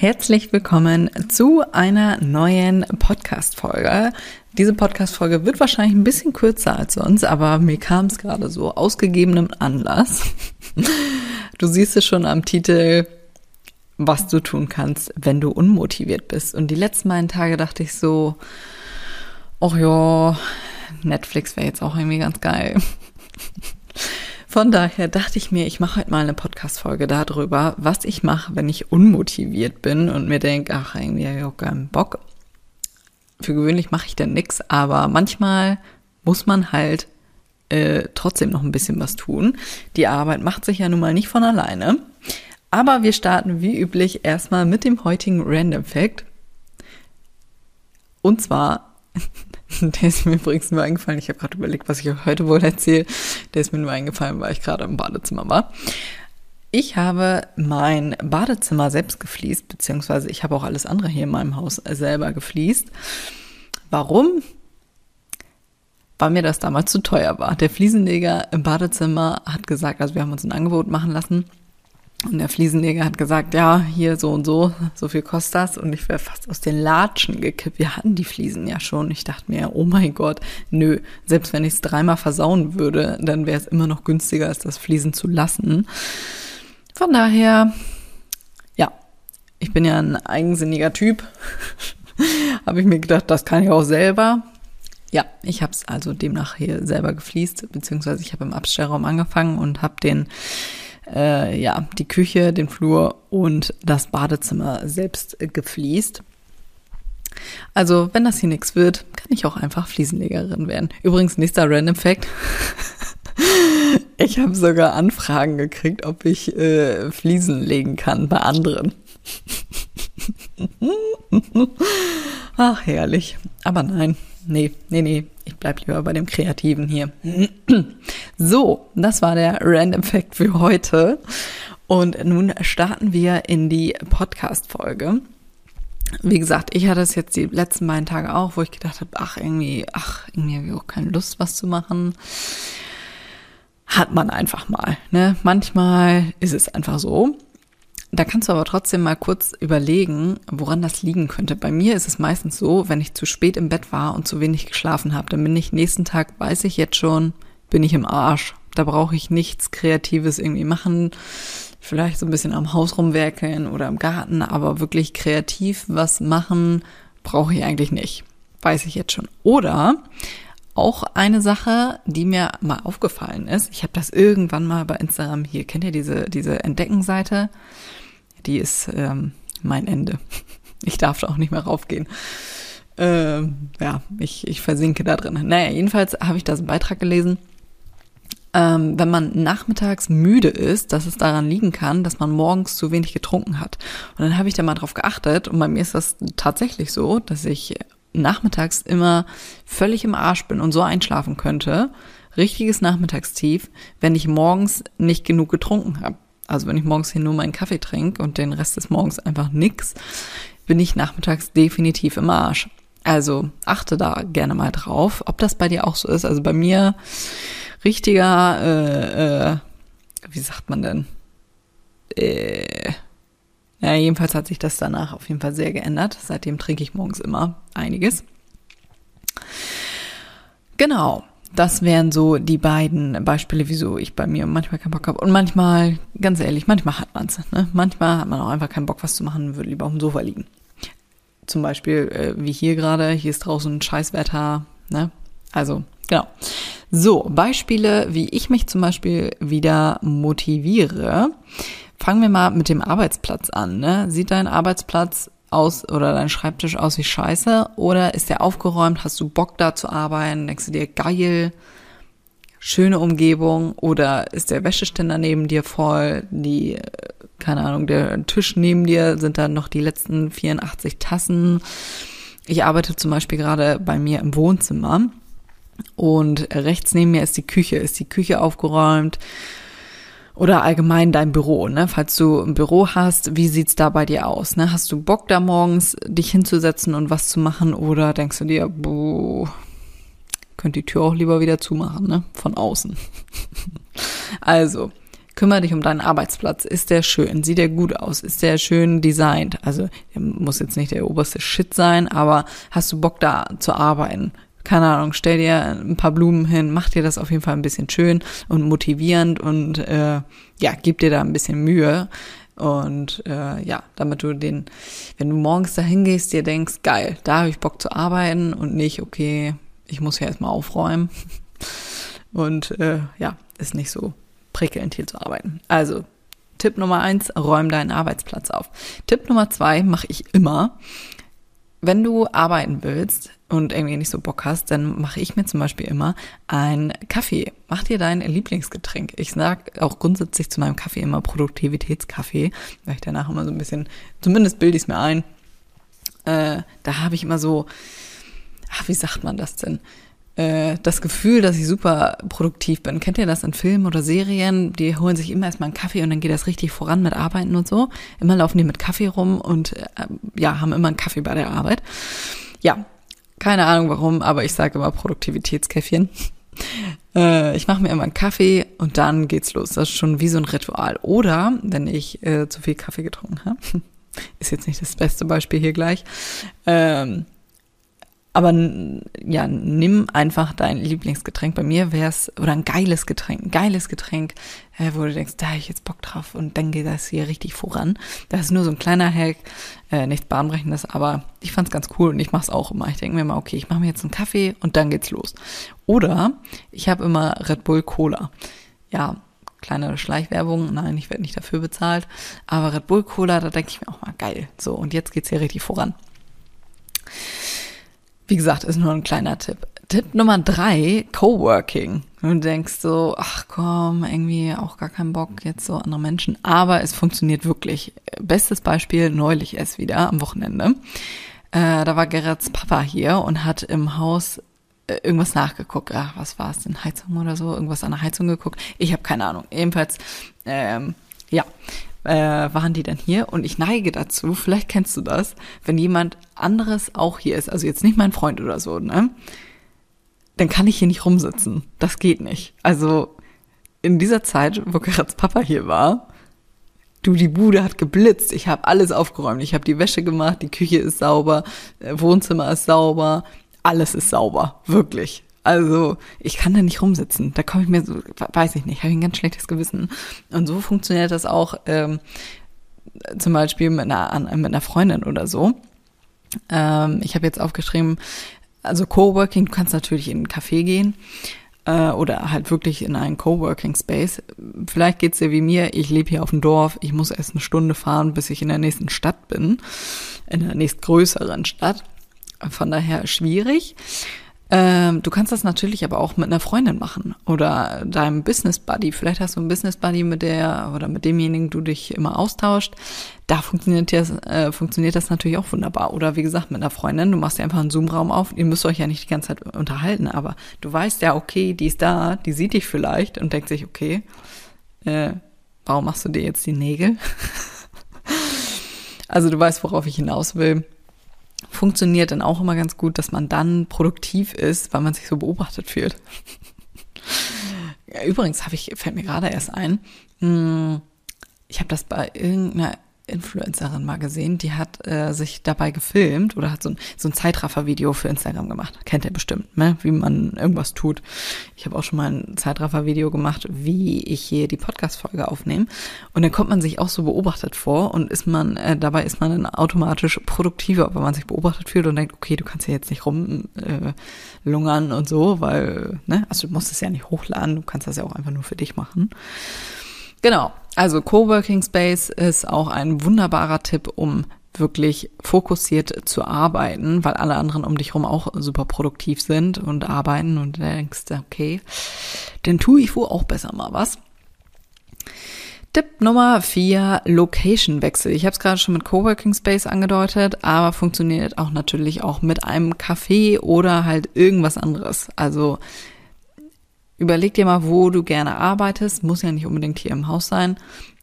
Herzlich willkommen zu einer neuen Podcast-Folge. Diese Podcast-Folge wird wahrscheinlich ein bisschen kürzer als sonst, aber mir kam es gerade so ausgegebenem Anlass. Du siehst es schon am Titel, was du tun kannst, wenn du unmotiviert bist. Und die letzten beiden Tage dachte ich so, ach ja, Netflix wäre jetzt auch irgendwie ganz geil. Von daher dachte ich mir, ich mache heute mal eine Podcast-Folge darüber, was ich mache, wenn ich unmotiviert bin und mir denke, ach, irgendwie habe ich auch keinen Bock. Für gewöhnlich mache ich dann nix, aber manchmal muss man halt äh, trotzdem noch ein bisschen was tun. Die Arbeit macht sich ja nun mal nicht von alleine. Aber wir starten wie üblich erstmal mit dem heutigen Random Fact. Und zwar Der ist mir übrigens nur eingefallen. Ich habe gerade überlegt, was ich heute wohl erzähle. Der ist mir nur eingefallen, weil ich gerade im Badezimmer war. Ich habe mein Badezimmer selbst gefliest, beziehungsweise ich habe auch alles andere hier in meinem Haus selber gefliest. Warum? Weil mir das damals zu teuer war. Der Fliesenleger im Badezimmer hat gesagt, also wir haben uns ein Angebot machen lassen, und der Fliesenleger hat gesagt, ja, hier so und so, so viel kostet das. Und ich wäre fast aus den Latschen gekippt. Wir hatten die Fliesen ja schon. Ich dachte mir, oh mein Gott, nö, selbst wenn ich es dreimal versauen würde, dann wäre es immer noch günstiger, als das Fliesen zu lassen. Von daher, ja, ich bin ja ein eigensinniger Typ. habe ich mir gedacht, das kann ich auch selber. Ja, ich habe es also demnach hier selber gefliest, beziehungsweise ich habe im Abstellraum angefangen und habe den äh, ja, die Küche, den Flur und das Badezimmer selbst gefliest. Also, wenn das hier nichts wird, kann ich auch einfach Fliesenlegerin werden. Übrigens, nächster Random Fact. ich habe sogar Anfragen gekriegt, ob ich äh, Fliesen legen kann bei anderen. Ach, herrlich. Aber nein, nee, nee, nee, ich bleib lieber bei dem Kreativen hier. So, das war der Random Fact für heute. Und nun starten wir in die Podcast-Folge. Wie gesagt, ich hatte es jetzt die letzten beiden Tage auch, wo ich gedacht habe, ach, irgendwie, ach, irgendwie habe ich auch keine Lust, was zu machen. Hat man einfach mal. Ne? Manchmal ist es einfach so. Da kannst du aber trotzdem mal kurz überlegen, woran das liegen könnte. Bei mir ist es meistens so, wenn ich zu spät im Bett war und zu wenig geschlafen habe, dann bin ich nächsten Tag, weiß ich jetzt schon, bin ich im Arsch. Da brauche ich nichts Kreatives irgendwie machen. Vielleicht so ein bisschen am Haus rumwerkeln oder im Garten, aber wirklich kreativ was machen brauche ich eigentlich nicht. Weiß ich jetzt schon. Oder auch eine Sache, die mir mal aufgefallen ist. Ich habe das irgendwann mal bei Instagram hier. Kennt ihr diese, diese Entdeckenseite? Die ist ähm, mein Ende. Ich darf da auch nicht mehr raufgehen. Ähm, ja, ich, ich versinke da drin. Naja, jedenfalls habe ich da einen Beitrag gelesen. Ähm, wenn man nachmittags müde ist, dass es daran liegen kann, dass man morgens zu wenig getrunken hat. Und dann habe ich da mal drauf geachtet und bei mir ist das tatsächlich so, dass ich nachmittags immer völlig im Arsch bin und so einschlafen könnte. Richtiges Nachmittagstief, wenn ich morgens nicht genug getrunken habe. Also wenn ich morgens hier nur meinen Kaffee trinke und den Rest des Morgens einfach nix, bin ich nachmittags definitiv im Arsch. Also achte da gerne mal drauf, ob das bei dir auch so ist. Also bei mir richtiger, äh, äh, wie sagt man denn? Äh, ja, jedenfalls hat sich das danach auf jeden Fall sehr geändert. Seitdem trinke ich morgens immer einiges. Genau. Das wären so die beiden Beispiele, wieso ich bei mir manchmal keinen Bock habe. Und manchmal, ganz ehrlich, manchmal hat man es. Ne? Manchmal hat man auch einfach keinen Bock, was zu machen, würde lieber auf dem Sofa liegen. Zum Beispiel, äh, wie hier gerade, hier ist draußen Scheißwetter. Ne? Also, genau. So, Beispiele, wie ich mich zum Beispiel wieder motiviere. Fangen wir mal mit dem Arbeitsplatz an. Ne? Sieht dein Arbeitsplatz aus oder dein Schreibtisch aus wie Scheiße? Oder ist der aufgeräumt? Hast du Bock da zu arbeiten? Denkst du dir geil? Schöne Umgebung? Oder ist der Wäscheständer neben dir voll? Die, keine Ahnung, der Tisch neben dir sind dann noch die letzten 84 Tassen? ich arbeite zum Beispiel gerade bei mir im Wohnzimmer und rechts neben mir ist die Küche, ist die Küche aufgeräumt oder allgemein dein Büro, ne? Falls du ein Büro hast, wie sieht's da bei dir aus, ne? Hast du Bock da morgens dich hinzusetzen und was zu machen oder denkst du dir, boah, könnt die Tür auch lieber wieder zumachen, ne? Von außen. also, kümmere dich um deinen Arbeitsplatz. Ist der schön? Sieht der gut aus? Ist der schön designt? Also, muss jetzt nicht der oberste Shit sein, aber hast du Bock da zu arbeiten? Keine Ahnung, stell dir ein paar Blumen hin, mach dir das auf jeden Fall ein bisschen schön und motivierend und äh, ja, gib dir da ein bisschen Mühe. Und äh, ja, damit du den, wenn du morgens da hingehst, dir denkst, geil, da habe ich Bock zu arbeiten und nicht, okay, ich muss ja erstmal aufräumen. Und äh, ja, ist nicht so prickelnd hier zu arbeiten. Also, Tipp Nummer eins, räum deinen Arbeitsplatz auf. Tipp Nummer zwei mache ich immer. Wenn du arbeiten willst und irgendwie nicht so Bock hast, dann mache ich mir zum Beispiel immer einen Kaffee. Mach dir dein Lieblingsgetränk. Ich sag auch grundsätzlich zu meinem Kaffee immer Produktivitätskaffee, weil ich danach immer so ein bisschen, zumindest bilde ich es mir ein. Äh, da habe ich immer so, ach, wie sagt man das denn? Äh, das Gefühl, dass ich super produktiv bin. Kennt ihr das in Filmen oder Serien? Die holen sich immer erstmal einen Kaffee und dann geht das richtig voran mit Arbeiten und so. Immer laufen die mit Kaffee rum und äh, ja, haben immer einen Kaffee bei der Arbeit. Ja, keine Ahnung warum, aber ich sage immer Produktivitätskäffchen. Äh, ich mache mir immer einen Kaffee und dann geht's los. Das ist schon wie so ein Ritual. Oder wenn ich äh, zu viel Kaffee getrunken habe, ist jetzt nicht das beste Beispiel hier gleich, ähm, aber ja, nimm einfach dein Lieblingsgetränk. Bei mir wäre es, oder ein geiles Getränk, ein geiles Getränk, äh, wo du denkst, da habe ich jetzt Bock drauf und dann geht das hier richtig voran. Das ist nur so ein kleiner Hack, äh, nichts Bahnbrechendes, aber ich fand es ganz cool und ich mache es auch immer. Ich denke mir immer, okay, ich mache mir jetzt einen Kaffee und dann geht's los. Oder ich habe immer Red Bull Cola. Ja, kleine Schleichwerbung, nein, ich werde nicht dafür bezahlt, aber Red Bull Cola, da denke ich mir auch mal, geil. So, und jetzt geht's hier richtig voran. Wie gesagt, ist nur ein kleiner Tipp. Tipp Nummer drei, Coworking. Du denkst so, ach komm, irgendwie auch gar keinen Bock jetzt so andere Menschen. Aber es funktioniert wirklich. Bestes Beispiel neulich erst wieder am Wochenende. Äh, da war Gerrits Papa hier und hat im Haus äh, irgendwas nachgeguckt. Ach, was war es denn? Heizung oder so? Irgendwas an der Heizung geguckt. Ich habe keine Ahnung. Ebenfalls, ähm, ja, äh, waren die dann hier und ich neige dazu, vielleicht kennst du das, wenn jemand anderes auch hier ist, also jetzt nicht mein Freund oder so, ne? Dann kann ich hier nicht rumsitzen. Das geht nicht. Also in dieser Zeit, wo Karats Papa hier war, du, die Bude hat geblitzt. Ich habe alles aufgeräumt. Ich habe die Wäsche gemacht, die Küche ist sauber, äh, Wohnzimmer ist sauber, alles ist sauber, wirklich. Also ich kann da nicht rumsitzen. Da komme ich mir so, weiß ich nicht, habe ich ein ganz schlechtes Gewissen. Und so funktioniert das auch ähm, zum Beispiel mit einer, mit einer Freundin oder so. Ähm, ich habe jetzt aufgeschrieben, also Coworking, du kannst natürlich in einen Café gehen äh, oder halt wirklich in einen Coworking Space. Vielleicht geht's dir wie mir, ich lebe hier auf dem Dorf, ich muss erst eine Stunde fahren, bis ich in der nächsten Stadt bin, in der nächstgrößeren Stadt. Von daher schwierig. Ähm, du kannst das natürlich aber auch mit einer Freundin machen oder deinem Business Buddy. Vielleicht hast du einen Business Buddy mit der oder mit demjenigen du dich immer austauscht. Da funktioniert das, äh, funktioniert das natürlich auch wunderbar. Oder wie gesagt, mit einer Freundin, du machst dir einfach einen Zoom-Raum auf. Ihr müsst euch ja nicht die ganze Zeit unterhalten, aber du weißt ja, okay, die ist da, die sieht dich vielleicht und denkt sich, okay, äh, warum machst du dir jetzt die Nägel? also du weißt, worauf ich hinaus will funktioniert dann auch immer ganz gut, dass man dann produktiv ist, weil man sich so beobachtet fühlt. Übrigens habe ich, fällt mir gerade erst ein, hm, ich habe das bei irgendeiner Influencerin mal gesehen, die hat äh, sich dabei gefilmt oder hat so ein, so ein Zeitraffer-Video für Instagram gemacht. Kennt ihr bestimmt, ne? wie man irgendwas tut. Ich habe auch schon mal ein Zeitraffer-Video gemacht, wie ich hier die Podcast-Folge aufnehme. Und dann kommt man sich auch so beobachtet vor und ist man, äh, dabei ist man dann automatisch produktiver, weil man sich beobachtet fühlt und denkt, okay, du kannst ja jetzt nicht rumlungern äh, und so, weil, ne, also du musst es ja nicht hochladen, du kannst das ja auch einfach nur für dich machen. Genau. Also Coworking Space ist auch ein wunderbarer Tipp, um wirklich fokussiert zu arbeiten, weil alle anderen um dich herum auch super produktiv sind und arbeiten und denkst, okay, dann tue ich wohl auch besser mal was. Tipp Nummer vier, Location-Wechsel. Ich habe es gerade schon mit Coworking Space angedeutet, aber funktioniert auch natürlich auch mit einem Café oder halt irgendwas anderes. Also überleg dir mal, wo du gerne arbeitest. Muss ja nicht unbedingt hier im Haus sein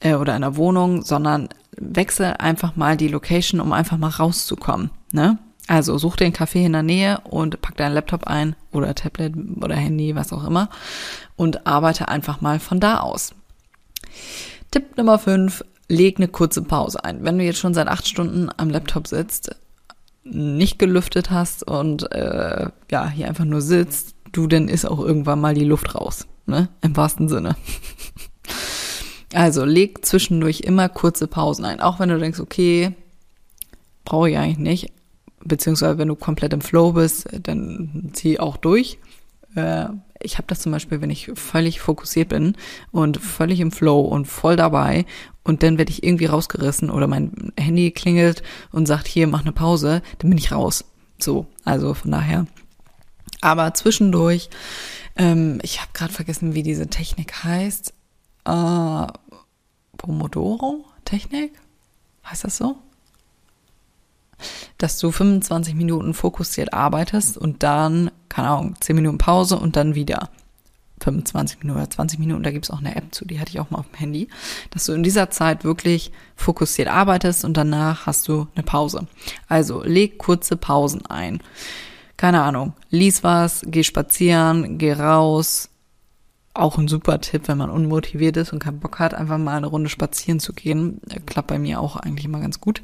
äh, oder in der Wohnung, sondern wechsel einfach mal die Location, um einfach mal rauszukommen. Ne? Also such dir einen Café in der Nähe und pack deinen Laptop ein oder Tablet oder Handy, was auch immer und arbeite einfach mal von da aus. Tipp Nummer 5, leg eine kurze Pause ein. Wenn du jetzt schon seit acht Stunden am Laptop sitzt, nicht gelüftet hast und äh, ja, hier einfach nur sitzt, du, dann ist auch irgendwann mal die Luft raus, ne? Im wahrsten Sinne. Also leg zwischendurch immer kurze Pausen ein, auch wenn du denkst, okay, brauche ich eigentlich nicht, beziehungsweise wenn du komplett im Flow bist, dann zieh auch durch. Äh, ich habe das zum Beispiel, wenn ich völlig fokussiert bin und völlig im Flow und voll dabei und dann werde ich irgendwie rausgerissen oder mein Handy klingelt und sagt, hier, mach eine Pause, dann bin ich raus. So, also von daher. Aber zwischendurch, ähm, ich habe gerade vergessen, wie diese Technik heißt. Äh, Pomodoro-Technik? Heißt das so? dass du 25 Minuten fokussiert arbeitest und dann, keine Ahnung, 10 Minuten Pause und dann wieder 25 Minuten oder 20 Minuten, da gibt's auch eine App zu, die hatte ich auch mal auf dem Handy, dass du in dieser Zeit wirklich fokussiert arbeitest und danach hast du eine Pause. Also leg kurze Pausen ein. Keine Ahnung, lies was, geh spazieren, geh raus. Auch ein super Tipp, wenn man unmotiviert ist und keinen Bock hat, einfach mal eine Runde spazieren zu gehen. Klappt bei mir auch eigentlich immer ganz gut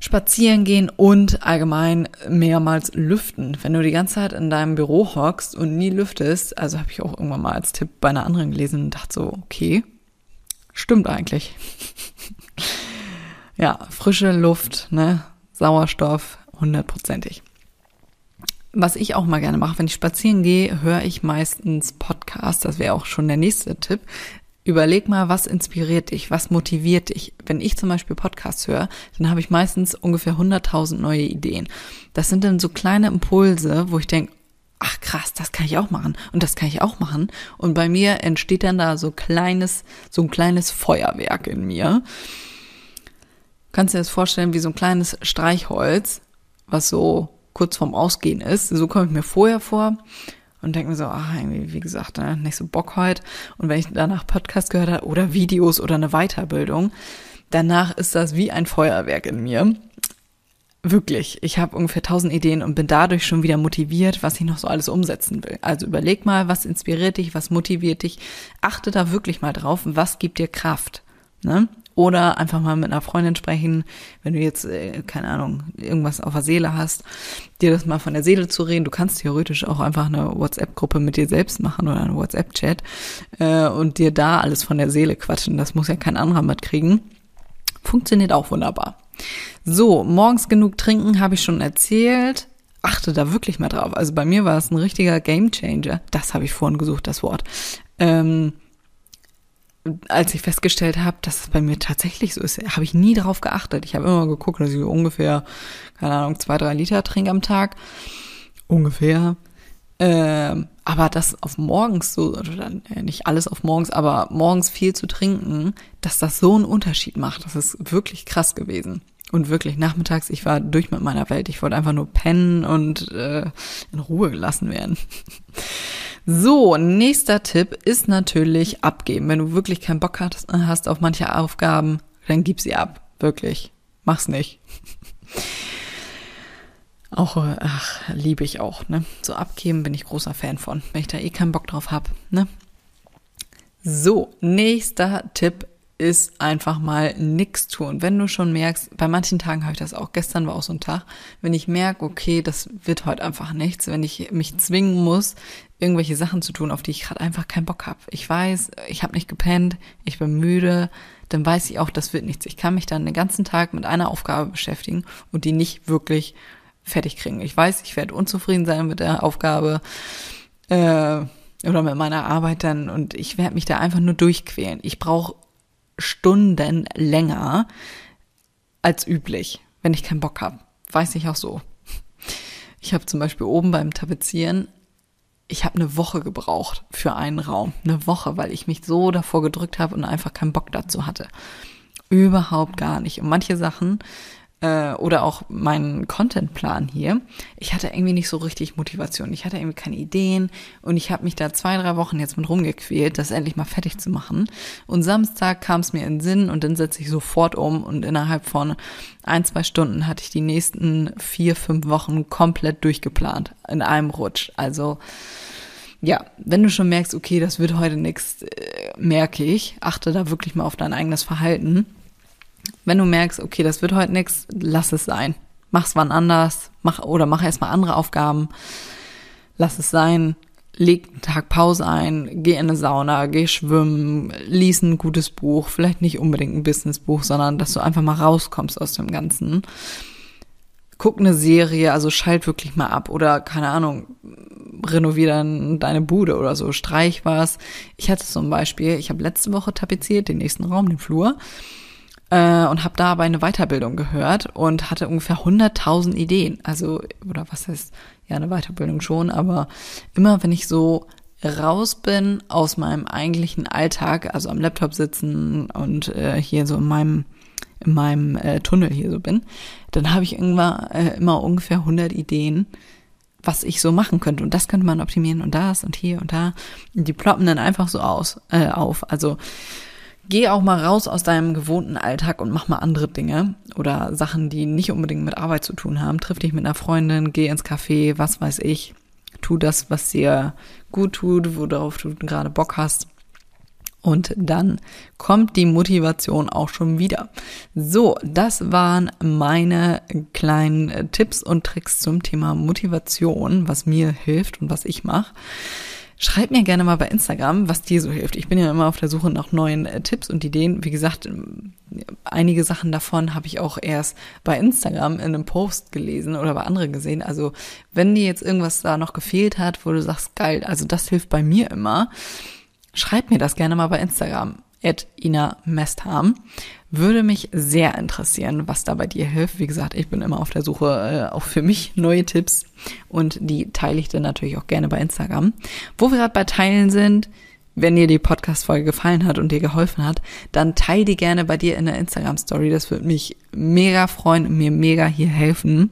spazieren gehen und allgemein mehrmals lüften. Wenn du die ganze Zeit in deinem Büro hockst und nie lüftest, also habe ich auch irgendwann mal als Tipp bei einer anderen gelesen und dachte so, okay, stimmt eigentlich. ja, frische Luft, ne, Sauerstoff, hundertprozentig. Was ich auch mal gerne mache, wenn ich spazieren gehe, höre ich meistens Podcasts. Das wäre auch schon der nächste Tipp. Überleg mal, was inspiriert dich, was motiviert dich. Wenn ich zum Beispiel Podcasts höre, dann habe ich meistens ungefähr 100.000 neue Ideen. Das sind dann so kleine Impulse, wo ich denke, ach krass, das kann ich auch machen und das kann ich auch machen. Und bei mir entsteht dann da so kleines, so ein kleines Feuerwerk in mir. Kannst du dir das vorstellen wie so ein kleines Streichholz, was so kurz vorm Ausgehen ist. So komme ich mir vorher vor und denke mir so, ach, irgendwie, wie gesagt, ne, nicht so Bock heute. Und wenn ich danach Podcast gehört habe oder Videos oder eine Weiterbildung, danach ist das wie ein Feuerwerk in mir. Wirklich, ich habe ungefähr tausend Ideen und bin dadurch schon wieder motiviert, was ich noch so alles umsetzen will. Also überleg mal, was inspiriert dich, was motiviert dich. Achte da wirklich mal drauf, was gibt dir Kraft. Ne? Oder einfach mal mit einer Freundin sprechen, wenn du jetzt, äh, keine Ahnung, irgendwas auf der Seele hast, dir das mal von der Seele zu reden. Du kannst theoretisch auch einfach eine WhatsApp-Gruppe mit dir selbst machen oder einen WhatsApp-Chat äh, und dir da alles von der Seele quatschen. Das muss ja kein anderer mitkriegen. Funktioniert auch wunderbar. So, morgens genug trinken, habe ich schon erzählt. Achte da wirklich mal drauf. Also bei mir war es ein richtiger Gamechanger. Das habe ich vorhin gesucht, das Wort. Ähm, als ich festgestellt habe, dass es bei mir tatsächlich so ist, habe ich nie darauf geachtet. Ich habe immer geguckt, dass ich ungefähr, keine Ahnung, zwei, drei Liter trinke am Tag. Ungefähr. Ähm, aber das auf morgens so, oder nicht alles auf morgens, aber morgens viel zu trinken, dass das so einen Unterschied macht, das ist wirklich krass gewesen. Und wirklich nachmittags, ich war durch mit meiner Welt. Ich wollte einfach nur pennen und äh, in Ruhe gelassen werden. So, nächster Tipp ist natürlich abgeben. Wenn du wirklich keinen Bock hast auf manche Aufgaben, dann gib sie ab. Wirklich. Mach's nicht. Auch, ach, liebe ich auch, ne? So abgeben bin ich großer Fan von, wenn ich da eh keinen Bock drauf hab, ne? So, nächster Tipp ist einfach mal nix tun. Wenn du schon merkst, bei manchen Tagen habe ich das auch, gestern war auch so ein Tag, wenn ich merke, okay, das wird heute einfach nichts, wenn ich mich zwingen muss, irgendwelche Sachen zu tun, auf die ich gerade einfach keinen Bock habe. Ich weiß, ich habe nicht gepennt, ich bin müde, dann weiß ich auch, das wird nichts. Ich kann mich dann den ganzen Tag mit einer Aufgabe beschäftigen und die nicht wirklich fertig kriegen. Ich weiß, ich werde unzufrieden sein mit der Aufgabe äh, oder mit meiner Arbeit dann und ich werde mich da einfach nur durchquälen. Ich brauche Stunden länger als üblich, wenn ich keinen Bock habe. Weiß ich auch so. Ich habe zum Beispiel oben beim Tapezieren ich habe eine Woche gebraucht für einen Raum. Eine Woche, weil ich mich so davor gedrückt habe und einfach keinen Bock dazu hatte. Überhaupt gar nicht. Und manche Sachen äh, oder auch meinen Contentplan hier, ich hatte irgendwie nicht so richtig Motivation. Ich hatte irgendwie keine Ideen und ich habe mich da zwei, drei Wochen jetzt mit rumgequält, das endlich mal fertig zu machen. Und Samstag kam es mir in Sinn und dann setze ich sofort um und innerhalb von ein, zwei Stunden hatte ich die nächsten vier, fünf Wochen komplett durchgeplant in einem Rutsch. Also ja, wenn du schon merkst, okay, das wird heute nichts, äh, merke ich, achte da wirklich mal auf dein eigenes Verhalten wenn du merkst, okay, das wird heute nichts, lass es sein. Mach's wann anders, mach oder mach erstmal andere Aufgaben. Lass es sein. Leg einen Tag Pause ein, geh in eine Sauna, geh schwimmen, lies ein gutes Buch, vielleicht nicht unbedingt ein Businessbuch, sondern dass du einfach mal rauskommst aus dem Ganzen. Guck eine Serie, also schalt wirklich mal ab oder keine Ahnung, renovier dann deine Bude oder so, streich was. Ich hatte zum Beispiel, ich habe letzte Woche tapeziert, den nächsten Raum, den Flur äh, und habe dabei eine Weiterbildung gehört und hatte ungefähr 100.000 Ideen. Also, oder was heißt, ja, eine Weiterbildung schon, aber immer wenn ich so raus bin aus meinem eigentlichen Alltag, also am Laptop sitzen und äh, hier so in meinem in meinem äh, Tunnel hier so bin, dann habe ich irgendwann äh, immer ungefähr 100 Ideen, was ich so machen könnte und das könnte man optimieren und das und hier und da. Und die ploppen dann einfach so aus äh, auf. Also Geh auch mal raus aus deinem gewohnten Alltag und mach mal andere Dinge oder Sachen, die nicht unbedingt mit Arbeit zu tun haben. Triff dich mit einer Freundin, geh ins Café, was weiß ich. Tu das, was dir gut tut, worauf du gerade Bock hast. Und dann kommt die Motivation auch schon wieder. So, das waren meine kleinen Tipps und Tricks zum Thema Motivation, was mir hilft und was ich mache. Schreib mir gerne mal bei Instagram, was dir so hilft. Ich bin ja immer auf der Suche nach neuen äh, Tipps und Ideen. Wie gesagt, ähm, einige Sachen davon habe ich auch erst bei Instagram in einem Post gelesen oder bei anderen gesehen. Also wenn dir jetzt irgendwas da noch gefehlt hat, wo du sagst, geil, also das hilft bei mir immer, schreib mir das gerne mal bei Instagram at Ina Mestham. Würde mich sehr interessieren, was da bei dir hilft. Wie gesagt, ich bin immer auf der Suche äh, auch für mich neue Tipps und die teile ich dann natürlich auch gerne bei Instagram. Wo wir gerade bei Teilen sind, wenn dir die Podcast-Folge gefallen hat und dir geholfen hat, dann teile die gerne bei dir in der Instagram-Story. Das würde mich mega freuen und mir mega hier helfen,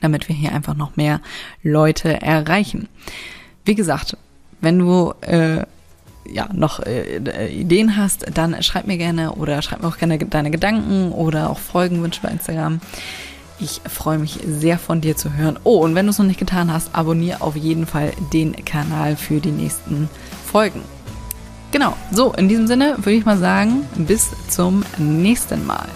damit wir hier einfach noch mehr Leute erreichen. Wie gesagt, wenn du äh, ja, noch äh, äh, Ideen hast, dann schreib mir gerne oder schreib mir auch gerne deine Gedanken oder auch Folgenwünsche bei Instagram. Ich freue mich sehr von dir zu hören. Oh, und wenn du es noch nicht getan hast, abonniere auf jeden Fall den Kanal für die nächsten Folgen. Genau, so, in diesem Sinne würde ich mal sagen, bis zum nächsten Mal.